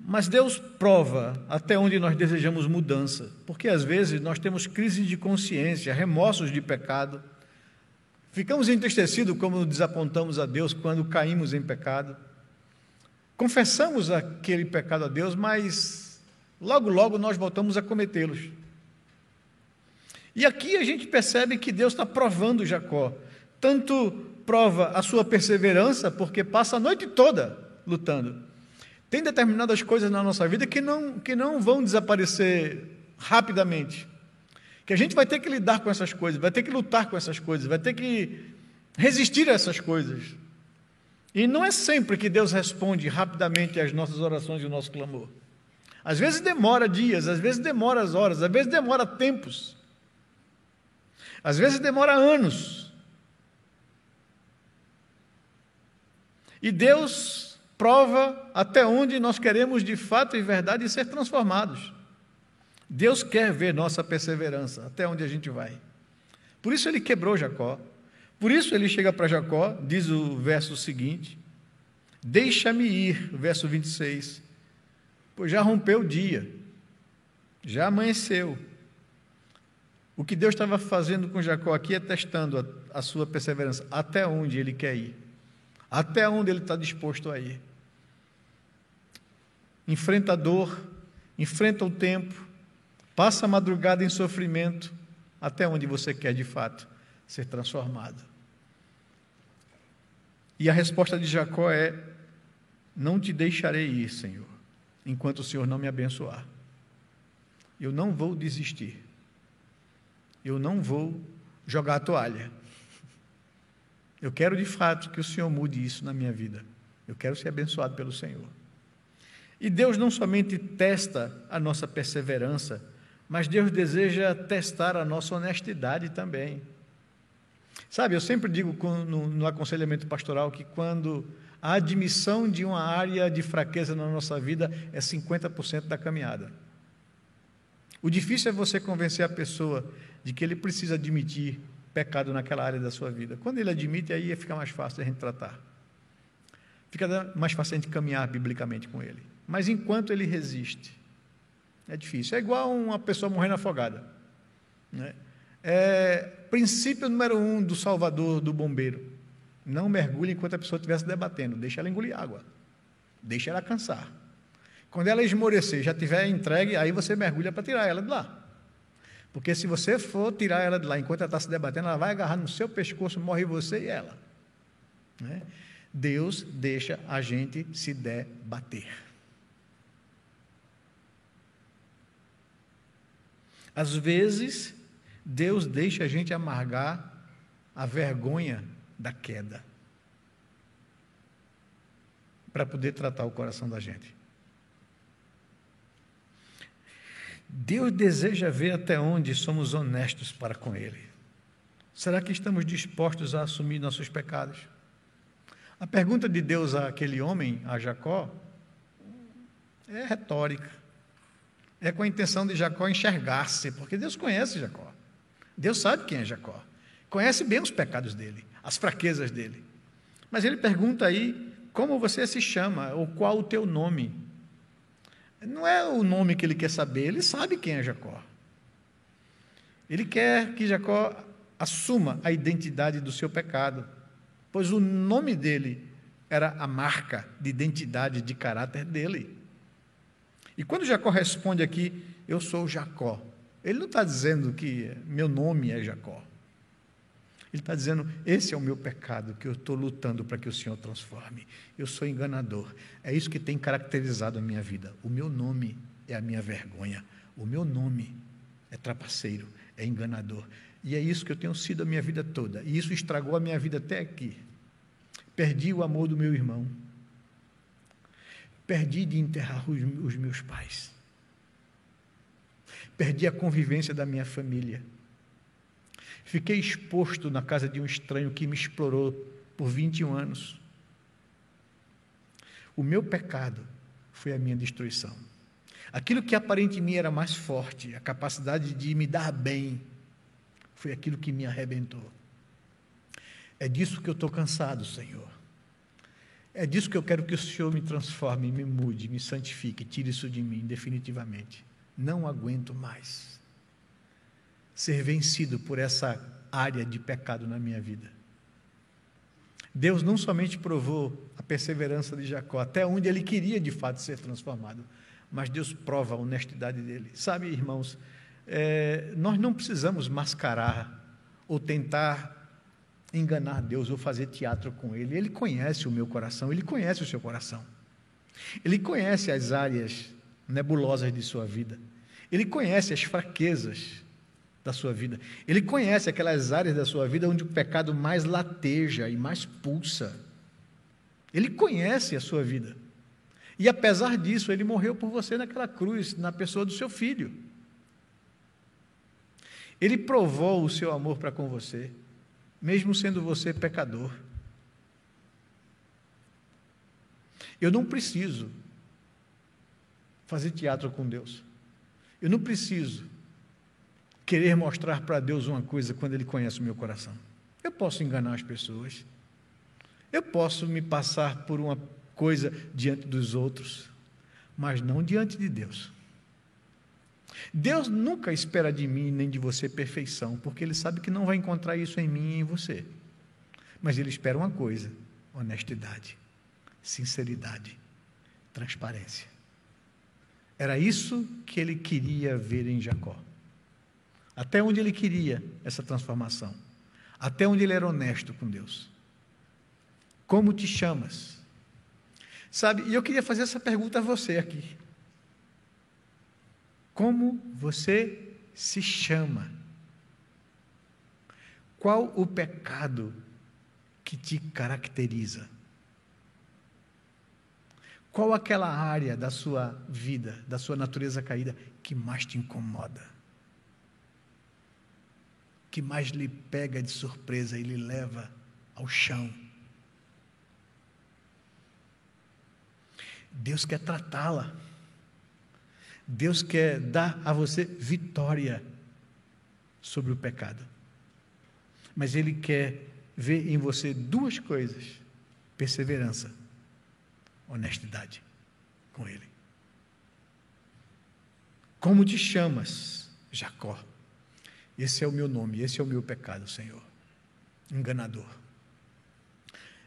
Mas Deus prova até onde nós desejamos mudança, porque às vezes nós temos crise de consciência, remorsos de pecado, ficamos entristecidos como desapontamos a Deus quando caímos em pecado, confessamos aquele pecado a Deus, mas logo, logo nós voltamos a cometê-los. E aqui a gente percebe que Deus está provando Jacó, tanto prova a sua perseverança, porque passa a noite toda lutando tem determinadas coisas na nossa vida que não, que não vão desaparecer rapidamente. Que a gente vai ter que lidar com essas coisas, vai ter que lutar com essas coisas, vai ter que resistir a essas coisas. E não é sempre que Deus responde rapidamente às nossas orações e o nosso clamor. Às vezes demora dias, às vezes demora horas, às vezes demora tempos. Às vezes demora anos. E Deus prova até onde nós queremos de fato e verdade ser transformados. Deus quer ver nossa perseverança, até onde a gente vai. Por isso ele quebrou Jacó. Por isso ele chega para Jacó, diz o verso seguinte: Deixa-me ir, verso 26. Pois já rompeu o dia, já amanheceu. O que Deus estava fazendo com Jacó aqui é testando a, a sua perseverança, até onde ele quer ir, até onde ele está disposto a ir enfrenta a dor, enfrenta o tempo, passa a madrugada em sofrimento, até onde você quer de fato ser transformado. E a resposta de Jacó é: Não te deixarei ir, Senhor, enquanto o Senhor não me abençoar. Eu não vou desistir. Eu não vou jogar a toalha. Eu quero de fato que o Senhor mude isso na minha vida. Eu quero ser abençoado pelo Senhor. E Deus não somente testa a nossa perseverança, mas Deus deseja testar a nossa honestidade também. Sabe, eu sempre digo no, aconselhamento pastoral que quando a admissão de uma área de fraqueza na nossa vida é 50% da caminhada. O difícil é você convencer a pessoa de que ele precisa admitir pecado naquela área da sua vida. Quando ele admite, aí fica mais fácil a gente tratar. Fica mais fácil a gente caminhar biblicamente com ele. Mas enquanto ele resiste, é difícil. É igual uma pessoa morrendo afogada. Né? É, princípio número um do salvador do bombeiro: não mergulhe enquanto a pessoa estiver se debatendo, deixa ela engolir água, deixa ela cansar. Quando ela esmorecer, já tiver entregue, aí você mergulha para tirar ela de lá. Porque se você for tirar ela de lá enquanto ela está se debatendo, ela vai agarrar no seu pescoço, morre você e ela. Né? Deus deixa a gente se debater. Às vezes, Deus deixa a gente amargar a vergonha da queda para poder tratar o coração da gente. Deus deseja ver até onde somos honestos para com Ele. Será que estamos dispostos a assumir nossos pecados? A pergunta de Deus àquele homem, a Jacó, é retórica é com a intenção de Jacó enxergar-se, porque Deus conhece Jacó. Deus sabe quem é Jacó. Conhece bem os pecados dele, as fraquezas dele. Mas ele pergunta aí como você se chama ou qual o teu nome. Não é o nome que ele quer saber, ele sabe quem é Jacó. Ele quer que Jacó assuma a identidade do seu pecado, pois o nome dele era a marca de identidade, de caráter dele. E quando Jacó responde aqui, eu sou Jacó, ele não está dizendo que meu nome é Jacó. Ele está dizendo: esse é o meu pecado que eu estou lutando para que o Senhor transforme. Eu sou enganador. É isso que tem caracterizado a minha vida. O meu nome é a minha vergonha. O meu nome é trapaceiro, é enganador. E é isso que eu tenho sido a minha vida toda. E isso estragou a minha vida até aqui. Perdi o amor do meu irmão. Perdi de enterrar os, os meus pais. Perdi a convivência da minha família. Fiquei exposto na casa de um estranho que me explorou por 21 anos. O meu pecado foi a minha destruição. Aquilo que aparente em mim era mais forte, a capacidade de me dar bem, foi aquilo que me arrebentou. É disso que eu estou cansado, Senhor. É disso que eu quero que o Senhor me transforme, me mude, me santifique, tire isso de mim definitivamente. Não aguento mais ser vencido por essa área de pecado na minha vida. Deus não somente provou a perseverança de Jacó, até onde ele queria de fato ser transformado, mas Deus prova a honestidade dele. Sabe, irmãos, é, nós não precisamos mascarar ou tentar enganar Deus ou fazer teatro com Ele. Ele conhece o meu coração, Ele conhece o seu coração. Ele conhece as áreas nebulosas de sua vida. Ele conhece as fraquezas da sua vida. Ele conhece aquelas áreas da sua vida onde o pecado mais lateja e mais pulsa. Ele conhece a sua vida. E apesar disso, ele morreu por você naquela cruz, na pessoa do seu filho. Ele provou o seu amor para com você, mesmo sendo você pecador. Eu não preciso fazer teatro com Deus. Eu não preciso querer mostrar para Deus uma coisa quando Ele conhece o meu coração. Eu posso enganar as pessoas. Eu posso me passar por uma coisa diante dos outros, mas não diante de Deus. Deus nunca espera de mim nem de você perfeição, porque Ele sabe que não vai encontrar isso em mim e em você. Mas Ele espera uma coisa: honestidade, sinceridade, transparência. Era isso que Ele queria ver em Jacó. Até onde Ele queria essa transformação. Até onde Ele era honesto com Deus. Como te chamas? Sabe, e eu queria fazer essa pergunta a você aqui. Como você se chama? Qual o pecado que te caracteriza? Qual aquela área da sua vida, da sua natureza caída, que mais te incomoda? Que mais lhe pega de surpresa e lhe leva ao chão? Deus quer tratá-la. Deus quer dar a você vitória sobre o pecado. Mas Ele quer ver em você duas coisas: perseverança, honestidade com Ele. Como te chamas, Jacó? Esse é o meu nome, esse é o meu pecado, Senhor. Enganador.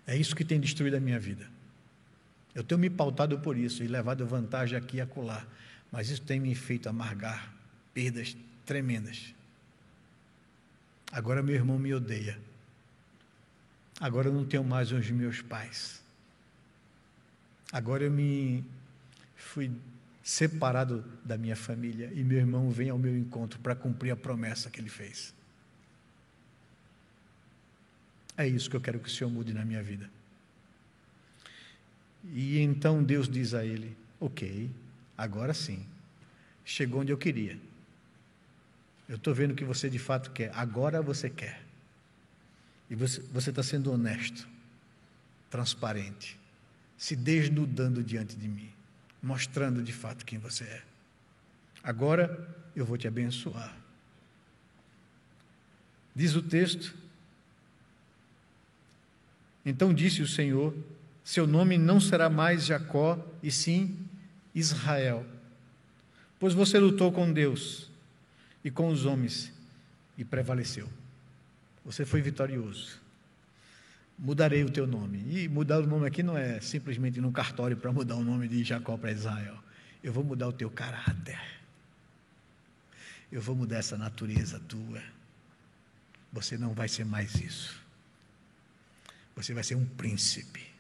É isso que tem destruído a minha vida. Eu tenho me pautado por isso e levado vantagem aqui e acolá mas isso tem me feito amargar perdas tremendas. Agora meu irmão me odeia. Agora eu não tenho mais os meus pais. Agora eu me fui separado da minha família e meu irmão vem ao meu encontro para cumprir a promessa que ele fez. É isso que eu quero que o Senhor mude na minha vida. E então Deus diz a ele: Ok, Agora sim, chegou onde eu queria. Eu estou vendo o que você de fato quer. Agora você quer. E você está sendo honesto, transparente, se desnudando diante de mim, mostrando de fato quem você é. Agora eu vou te abençoar. Diz o texto. Então disse o Senhor: Seu nome não será mais Jacó, e sim Israel, pois você lutou com Deus e com os homens e prevaleceu. Você foi vitorioso. Mudarei o teu nome. E mudar o nome aqui não é simplesmente no cartório para mudar o nome de Jacó para Israel. Eu vou mudar o teu caráter. Eu vou mudar essa natureza tua. Você não vai ser mais isso. Você vai ser um príncipe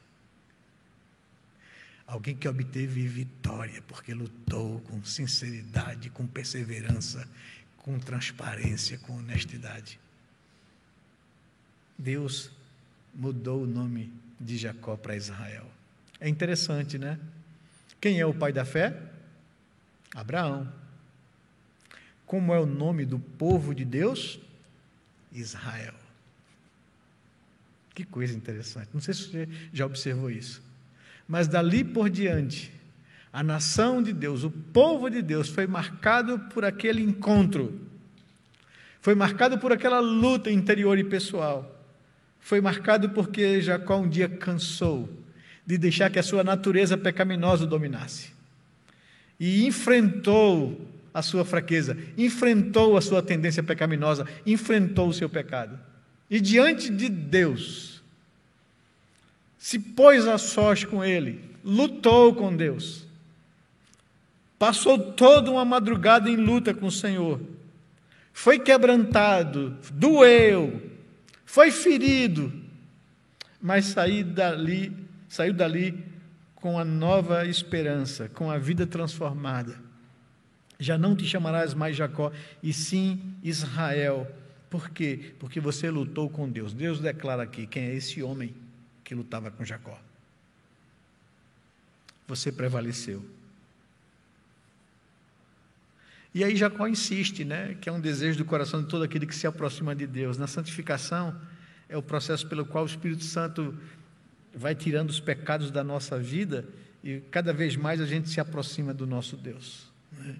Alguém que obteve vitória porque lutou com sinceridade, com perseverança, com transparência, com honestidade. Deus mudou o nome de Jacó para Israel. É interessante, né? Quem é o pai da fé? Abraão. Como é o nome do povo de Deus? Israel. Que coisa interessante. Não sei se você já observou isso. Mas dali por diante, a nação de Deus, o povo de Deus, foi marcado por aquele encontro, foi marcado por aquela luta interior e pessoal, foi marcado porque Jacó um dia cansou de deixar que a sua natureza pecaminosa o dominasse. E enfrentou a sua fraqueza, enfrentou a sua tendência pecaminosa, enfrentou o seu pecado. E diante de Deus, se pôs a sós com ele, lutou com Deus, passou toda uma madrugada em luta com o Senhor, foi quebrantado, doeu, foi ferido, mas saiu dali, saiu dali com a nova esperança, com a vida transformada. Já não te chamarás mais Jacó, e sim Israel. Por quê? Porque você lutou com Deus. Deus declara aqui quem é esse homem que lutava com Jacó. Você prevaleceu. E aí Jacó insiste, né, que é um desejo do coração de todo aquele que se aproxima de Deus. Na santificação é o processo pelo qual o Espírito Santo vai tirando os pecados da nossa vida e cada vez mais a gente se aproxima do nosso Deus. Né?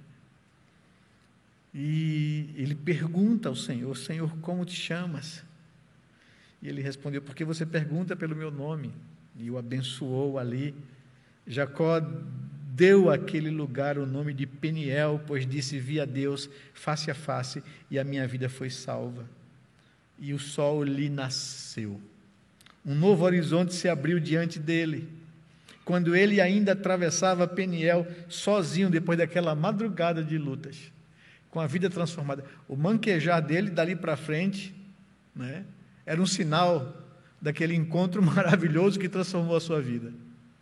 E ele pergunta ao Senhor: Senhor, como te chamas? E ele respondeu: Porque você pergunta pelo meu nome. E o abençoou ali. Jacó deu àquele lugar o nome de Peniel, pois disse: Vi a Deus face a face e a minha vida foi salva. E o sol lhe nasceu. Um novo horizonte se abriu diante dele. Quando ele ainda atravessava Peniel sozinho, depois daquela madrugada de lutas, com a vida transformada. O manquejar dele, dali para frente, né, era um sinal daquele encontro maravilhoso que transformou a sua vida.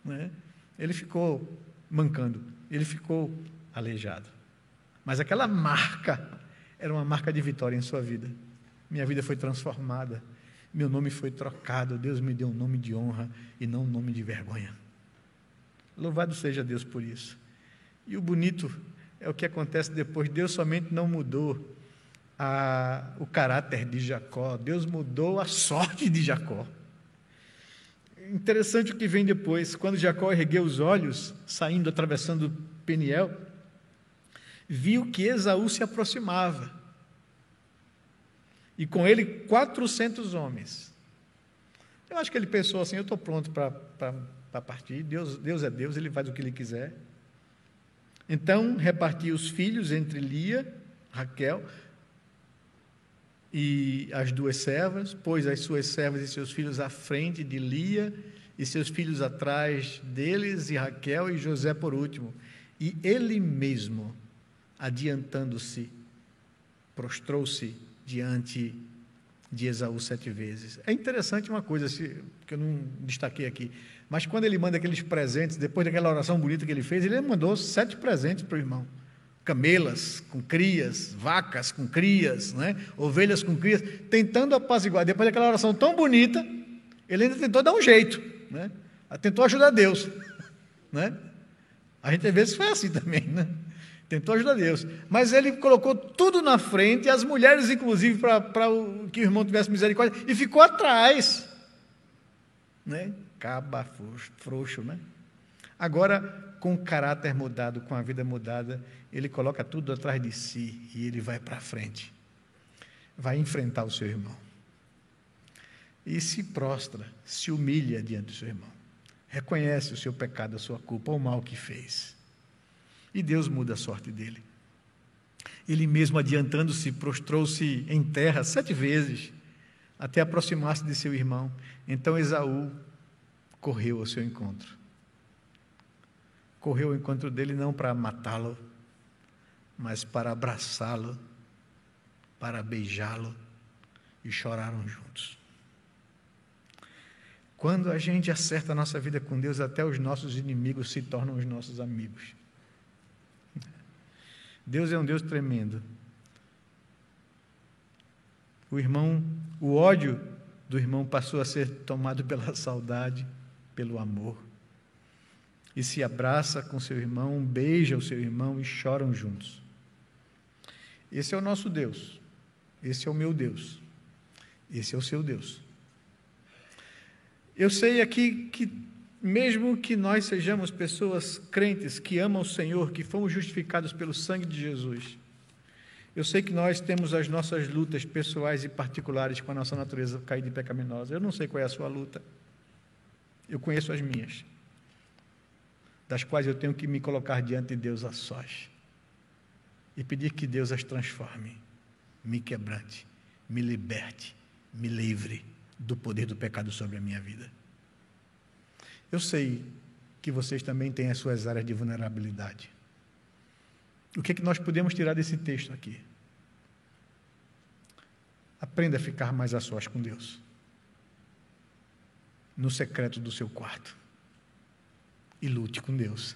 Né? Ele ficou mancando, ele ficou aleijado. Mas aquela marca era uma marca de vitória em sua vida. Minha vida foi transformada, meu nome foi trocado, Deus me deu um nome de honra e não um nome de vergonha. Louvado seja Deus por isso. E o bonito é o que acontece depois. Deus somente não mudou a, o caráter de Jacó, Deus mudou a sorte de Jacó. Interessante o que vem depois, quando Jacó ergueu os olhos, saindo, atravessando Peniel, viu que Esaú se aproximava. E com ele 400 homens. Eu acho que ele pensou assim: eu estou pronto para partir, Deus, Deus é Deus, ele faz o que ele quiser. Então repartiu os filhos entre Lia, Raquel, e as duas servas, pôs as suas servas e seus filhos à frente de Lia e seus filhos atrás deles, e Raquel e José por último. E ele mesmo, adiantando-se, prostrou-se diante de Esaú sete vezes. É interessante uma coisa que eu não destaquei aqui, mas quando ele manda aqueles presentes, depois daquela oração bonita que ele fez, ele mandou sete presentes para o irmão camelas com crias, vacas com crias, né? ovelhas com crias, tentando apaziguar. Depois daquela oração tão bonita, ele ainda tentou dar um jeito, né? tentou ajudar Deus. Né? A gente às vezes foi assim também, né? tentou ajudar Deus. Mas ele colocou tudo na frente, as mulheres, inclusive, para que o irmão tivesse misericórdia, e ficou atrás. Né? Caba frouxo, né? Agora, com o caráter mudado, com a vida mudada, ele coloca tudo atrás de si e ele vai para frente. Vai enfrentar o seu irmão. E se prostra, se humilha diante do seu irmão. Reconhece o seu pecado, a sua culpa, o mal que fez. E Deus muda a sorte dele. Ele mesmo adiantando-se, prostrou-se em terra sete vezes, até aproximar-se de seu irmão. Então Esaú correu ao seu encontro correu ao encontro dele não para matá-lo, mas para abraçá-lo, para beijá-lo e choraram juntos. Quando a gente acerta a nossa vida com Deus, até os nossos inimigos se tornam os nossos amigos. Deus é um Deus tremendo. O irmão, o ódio do irmão passou a ser tomado pela saudade, pelo amor. E se abraça com seu irmão, beija o seu irmão e choram juntos. Esse é o nosso Deus. Esse é o meu Deus. Esse é o seu Deus. Eu sei aqui que, mesmo que nós sejamos pessoas crentes que amam o Senhor, que fomos justificados pelo sangue de Jesus, eu sei que nós temos as nossas lutas pessoais e particulares com a nossa natureza caída e pecaminosa. Eu não sei qual é a sua luta. Eu conheço as minhas, das quais eu tenho que me colocar diante de Deus a sós e pedir que Deus as transforme, me quebrante, me liberte, me livre do poder do pecado sobre a minha vida. Eu sei que vocês também têm as suas áreas de vulnerabilidade. O que é que nós podemos tirar desse texto aqui? Aprenda a ficar mais a sós com Deus. No secreto do seu quarto. E lute com Deus.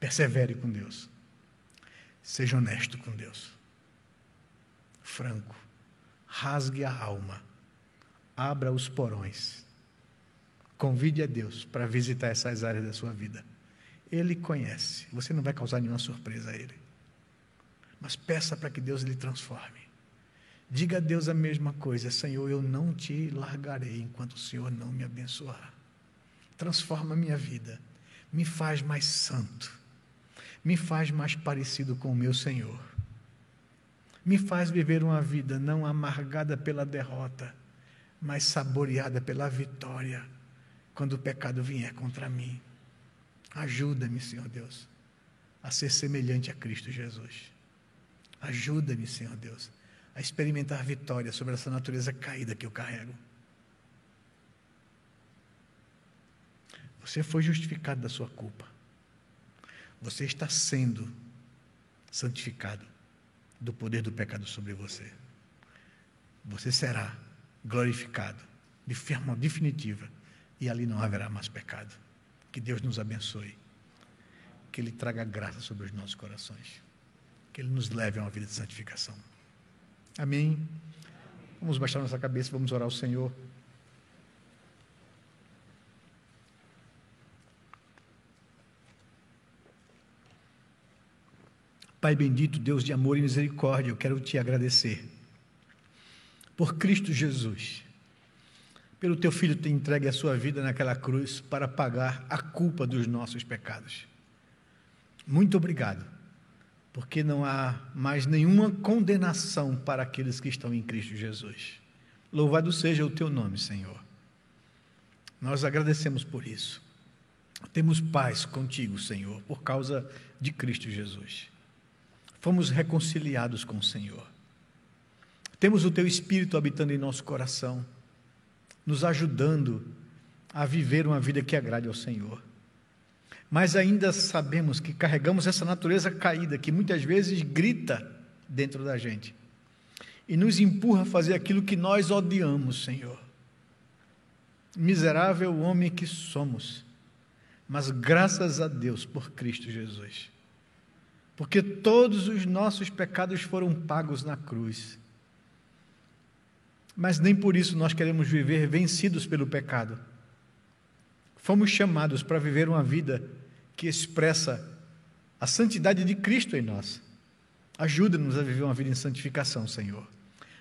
Persevere com Deus. Seja honesto com Deus. Franco. Rasgue a alma abra os porões. Convide a Deus para visitar essas áreas da sua vida. Ele conhece, você não vai causar nenhuma surpresa a Ele. Mas peça para que Deus lhe transforme. Diga a Deus a mesma coisa: Senhor, eu não te largarei enquanto o Senhor não me abençoar. Transforma a minha vida, me faz mais santo, me faz mais parecido com o meu Senhor. Me faz viver uma vida não amargada pela derrota mas saboreada pela vitória quando o pecado vier contra mim. Ajuda-me, Senhor Deus, a ser semelhante a Cristo Jesus. Ajuda-me, Senhor Deus, a experimentar vitória sobre essa natureza caída que eu carrego. Você foi justificado da sua culpa. Você está sendo santificado do poder do pecado sobre você. Você será glorificado de forma definitiva e ali não haverá mais pecado. Que Deus nos abençoe. Que Ele traga graça sobre os nossos corações. Que Ele nos leve a uma vida de santificação. Amém. Vamos baixar nossa cabeça, vamos orar ao Senhor. Pai bendito, Deus de amor e misericórdia, eu quero te agradecer por Cristo Jesus, pelo teu filho ter entregue a sua vida naquela cruz para pagar a culpa dos nossos pecados. Muito obrigado, porque não há mais nenhuma condenação para aqueles que estão em Cristo Jesus. Louvado seja o teu nome, Senhor. Nós agradecemos por isso. Temos paz contigo, Senhor, por causa de Cristo Jesus. Fomos reconciliados com o Senhor. Temos o Teu Espírito habitando em nosso coração, nos ajudando a viver uma vida que agrade ao Senhor. Mas ainda sabemos que carregamos essa natureza caída que muitas vezes grita dentro da gente e nos empurra a fazer aquilo que nós odiamos, Senhor. Miserável homem que somos, mas graças a Deus por Cristo Jesus. Porque todos os nossos pecados foram pagos na cruz mas nem por isso nós queremos viver vencidos pelo pecado. Fomos chamados para viver uma vida que expressa a santidade de Cristo em nós. Ajuda-nos a viver uma vida em santificação, Senhor.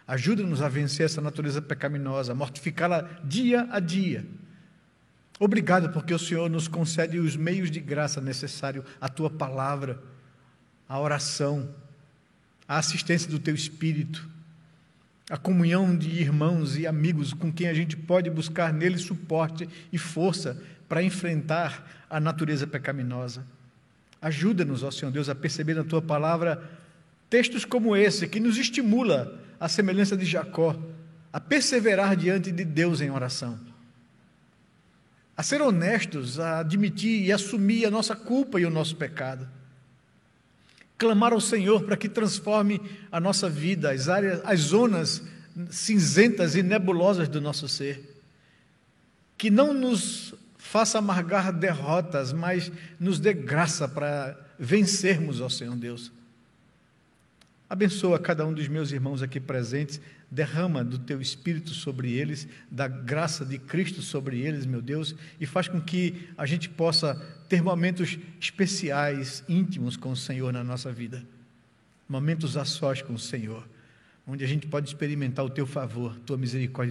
Ajuda-nos a vencer essa natureza pecaminosa, a mortificá-la dia a dia. Obrigado porque o Senhor nos concede os meios de graça necessários, a tua palavra, a oração, a assistência do teu espírito a comunhão de irmãos e amigos com quem a gente pode buscar nele suporte e força para enfrentar a natureza pecaminosa. Ajuda-nos, ó Senhor Deus, a perceber na tua palavra textos como esse, que nos estimula, a semelhança de Jacó, a perseverar diante de Deus em oração. A ser honestos, a admitir e assumir a nossa culpa e o nosso pecado clamar ao Senhor para que transforme a nossa vida, as áreas, as zonas cinzentas e nebulosas do nosso ser. Que não nos faça amargar derrotas, mas nos dê graça para vencermos, ó Senhor Deus. Abençoa cada um dos meus irmãos aqui presentes, derrama do teu espírito sobre eles, da graça de Cristo sobre eles, meu Deus, e faz com que a gente possa ter momentos especiais, íntimos com o Senhor na nossa vida. Momentos a sós com o Senhor, onde a gente pode experimentar o teu favor, tua misericórdia